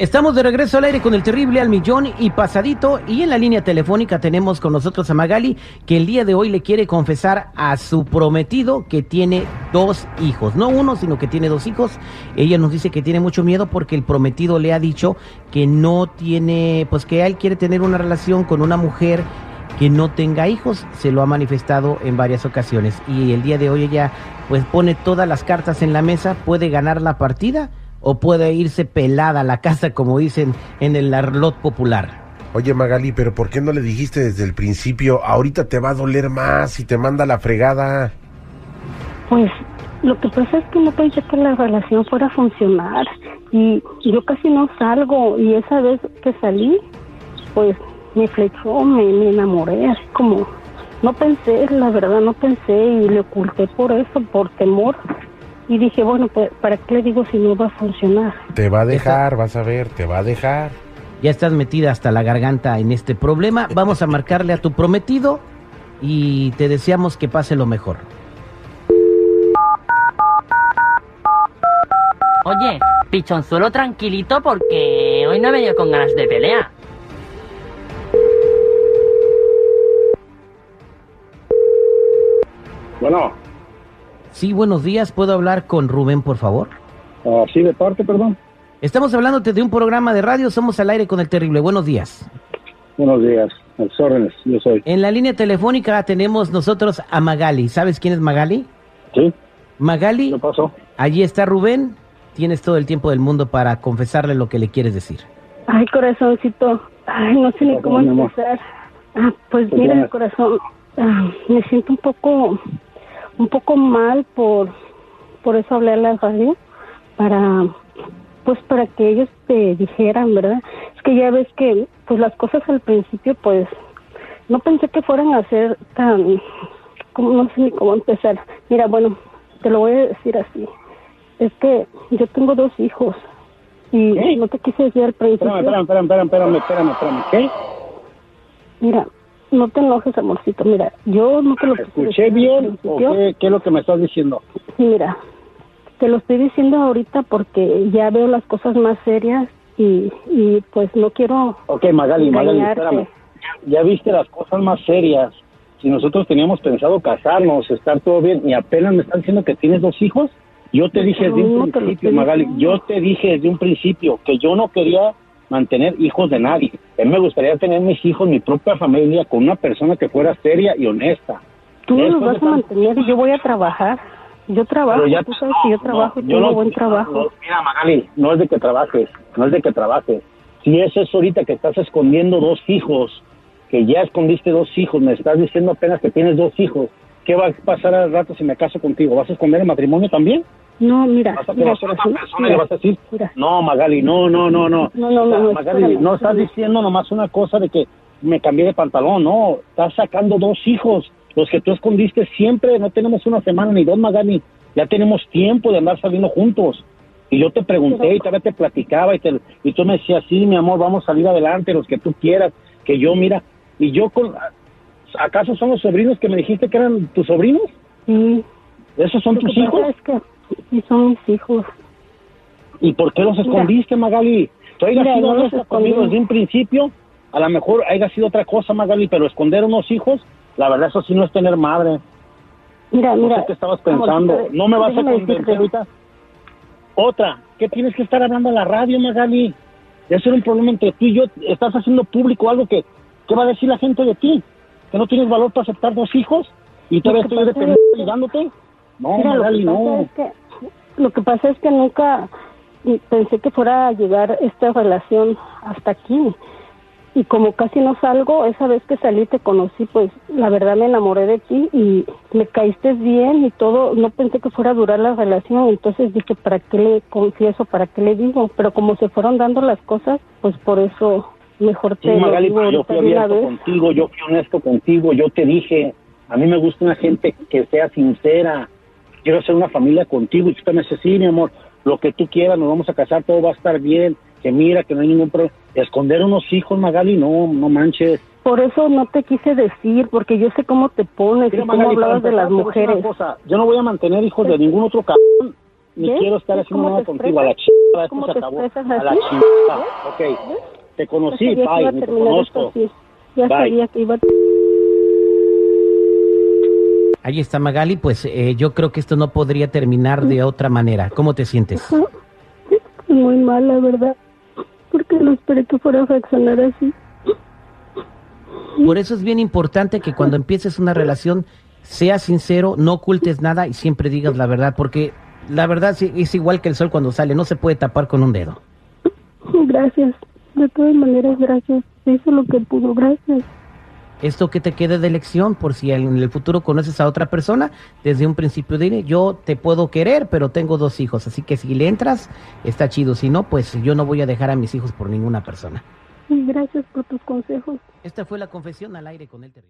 Estamos de regreso al aire con el terrible al millón y pasadito. Y en la línea telefónica tenemos con nosotros a Magali que el día de hoy le quiere confesar a su prometido que tiene dos hijos, no uno sino que tiene dos hijos. Ella nos dice que tiene mucho miedo porque el prometido le ha dicho que no tiene, pues que él quiere tener una relación con una mujer que no tenga hijos, se lo ha manifestado en varias ocasiones. Y el día de hoy ella pues pone todas las cartas en la mesa, puede ganar la partida o puede irse pelada a la casa, como dicen en el arlot popular. Oye Magali, pero ¿por qué no le dijiste desde el principio? Ahorita te va a doler más y te manda la fregada. Pues lo que pasa es que no pensé que la relación fuera a funcionar y yo casi no salgo y esa vez que salí, pues me flechó, me, me enamoré, así como no pensé, la verdad no pensé y le oculté por eso, por temor y dije, bueno, pues, ¿para qué le digo si no va a funcionar? Te va a dejar, vas a ver, te va a dejar. Ya estás metida hasta la garganta en este problema. Vamos a marcarle a tu prometido y te deseamos que pase lo mejor. Oye, pichonzuelo tranquilito porque hoy no he venido con ganas de pelea. Bueno, Sí, buenos días. ¿Puedo hablar con Rubén, por favor? ah, sí, de parte, perdón. Estamos hablándote de un programa de radio. Somos al aire con el terrible. Buenos días. Buenos días, a sus órdenes, yo soy. En la línea telefónica tenemos nosotros a Magali. ¿Sabes quién es Magali? ¿Sí? Magali, ¿Qué pasó? allí está Rubén. Tienes todo el tiempo del mundo para confesarle lo que le quieres decir. Ay, corazoncito, ay, no sé ni cómo empezar. Ah, pues Pues mira, corazón, ah, me siento un poco, un poco mal por, por eso hablé a la radio, para, pues para que ellos te dijeran, ¿verdad? Es que ya ves que, pues las cosas al principio, pues, no pensé que fueran a ser tan, como no sé ni cómo empezar. Mira, bueno, te lo voy a decir así. Es que yo tengo dos hijos y ¿Qué? no te quise decir al principio. Espérame, espérame, espérame, espérame, espérame, espérame, ¿qué? Mira, no te enojes, amorcito. Mira, yo no te lo ¿Escuché bien o qué, qué es lo que me estás diciendo? Sí, mira, te lo estoy diciendo ahorita porque ya veo las cosas más serias y, y pues no quiero Ok, Magali, Magali, espérame. Ya viste las cosas más serias. Si nosotros teníamos pensado casarnos, estar todo bien, y apenas me están diciendo que tienes dos hijos, yo te dije desde No, un principio, Magali, yo te dije desde un principio que yo no quería mantener hijos de nadie. A mí me gustaría tener mis hijos, mi propia familia, con una persona que fuera seria y honesta. Tú no los vas a mantener y yo voy a trabajar. Yo trabajo, Pero ya- tú sabes que yo trabajo y yo tengo no- buen trabajo. no, mira, Magali, no es de que trabajes, no es de que trabajes. Si es eso ahorita que estás escondiendo dos hijos, que ya escondiste dos hijos, me estás diciendo apenas que tienes dos hijos, ¿qué va a pasar al rato si me caso contigo? ¿Vas a esconder el matrimonio también? No, mira, ¿Vas a conocer a otra persona y le vas a decir? mira. No, Magali, no, no, no, no. No, no, no, no, Magali, espérame, no estás espérame. diciendo nomás una cosa de que me cambié de pantalón, no. Estás sacando dos hijos, los que tú escondiste siempre. No tenemos una semana ni dos, Magali. Ya tenemos tiempo de andar saliendo juntos. Y yo te pregunté y todavía te platicaba y, te, y tú me decías, sí, mi amor, vamos a salir adelante, los que tú quieras. Que yo, mira, y yo con... ¿Acaso son los sobrinos que me dijiste que eran tus sobrinos? Sí, ¿Esos son tus hijos? Sí son mis hijos. ¿Y por qué los escondiste, Magali? Tú hayas Mira, sido no los conmigo desde un principio, a lo mejor haya sido otra cosa, Magali, pero esconder unos hijos, la verdad, eso sí no es tener madre. Mira, No mira. sé qué estabas pensando. No me vas a convencer ahorita. Otra, ¿qué tienes que estar hablando a la radio, Magali? Eso era un problema entre tú y yo. Estás haciendo público algo que, ¿qué va a decir la gente de ti? ¿Que no tienes valor para aceptar dos hijos? ¿Y todavía estoy dependiendo es- ayudándote? No, Mira, Magali, no. es que, lo que pasa es que nunca pensé que fuera a llegar esta relación hasta aquí. Y como casi no salgo, esa vez que salí te conocí, pues la verdad me enamoré de ti y me caíste bien y todo. No pensé que fuera a durar la relación, entonces dije, ¿para qué le confieso? ¿Para qué le digo? Pero como se fueron dando las cosas, pues por eso mejor Sí, te lo Magali, digo yo fui abierto contigo, yo fui honesto contigo, yo te dije, a mí me gusta una gente que sea sincera, quiero hacer una familia contigo, y tú me dices, sí, mi amor, lo que tú quieras, nos vamos a casar, todo va a estar bien, que mira, que no hay ningún problema. Esconder unos hijos, Magali, no, no manches. Por eso no te quise decir, porque yo sé cómo te pones Mira, y cómo hablabas de las mujeres. cosa, yo no voy a mantener hijos de ningún otro cabrón, ni quiero estar ¿Ves haciendo nada contigo a la expresas? ch... esto se acabó. A la chingada. Ok, te conocí, bye, ni te conozco. Ya Bye. sabía que iba a Ahí está Magali, pues eh, yo creo que esto no podría terminar de otra manera. ¿Cómo te sientes? muy mal, la verdad. Porque no esperé que fuera a reaccionar así. Por eso es bien importante que cuando empieces una relación seas sincero, no ocultes nada y siempre digas la verdad, porque la verdad es igual que el sol cuando sale, no se puede tapar con un dedo. Gracias. De todas maneras, gracias. Hizo lo que pudo, gracias. Esto que te quede de lección, por si en el futuro conoces a otra persona, desde un principio dile, yo te puedo querer, pero tengo dos hijos, así que si le entras, está chido, si no, pues yo no voy a dejar a mis hijos por ninguna persona. Gracias por tus consejos. Esta fue la confesión al aire con el terrible.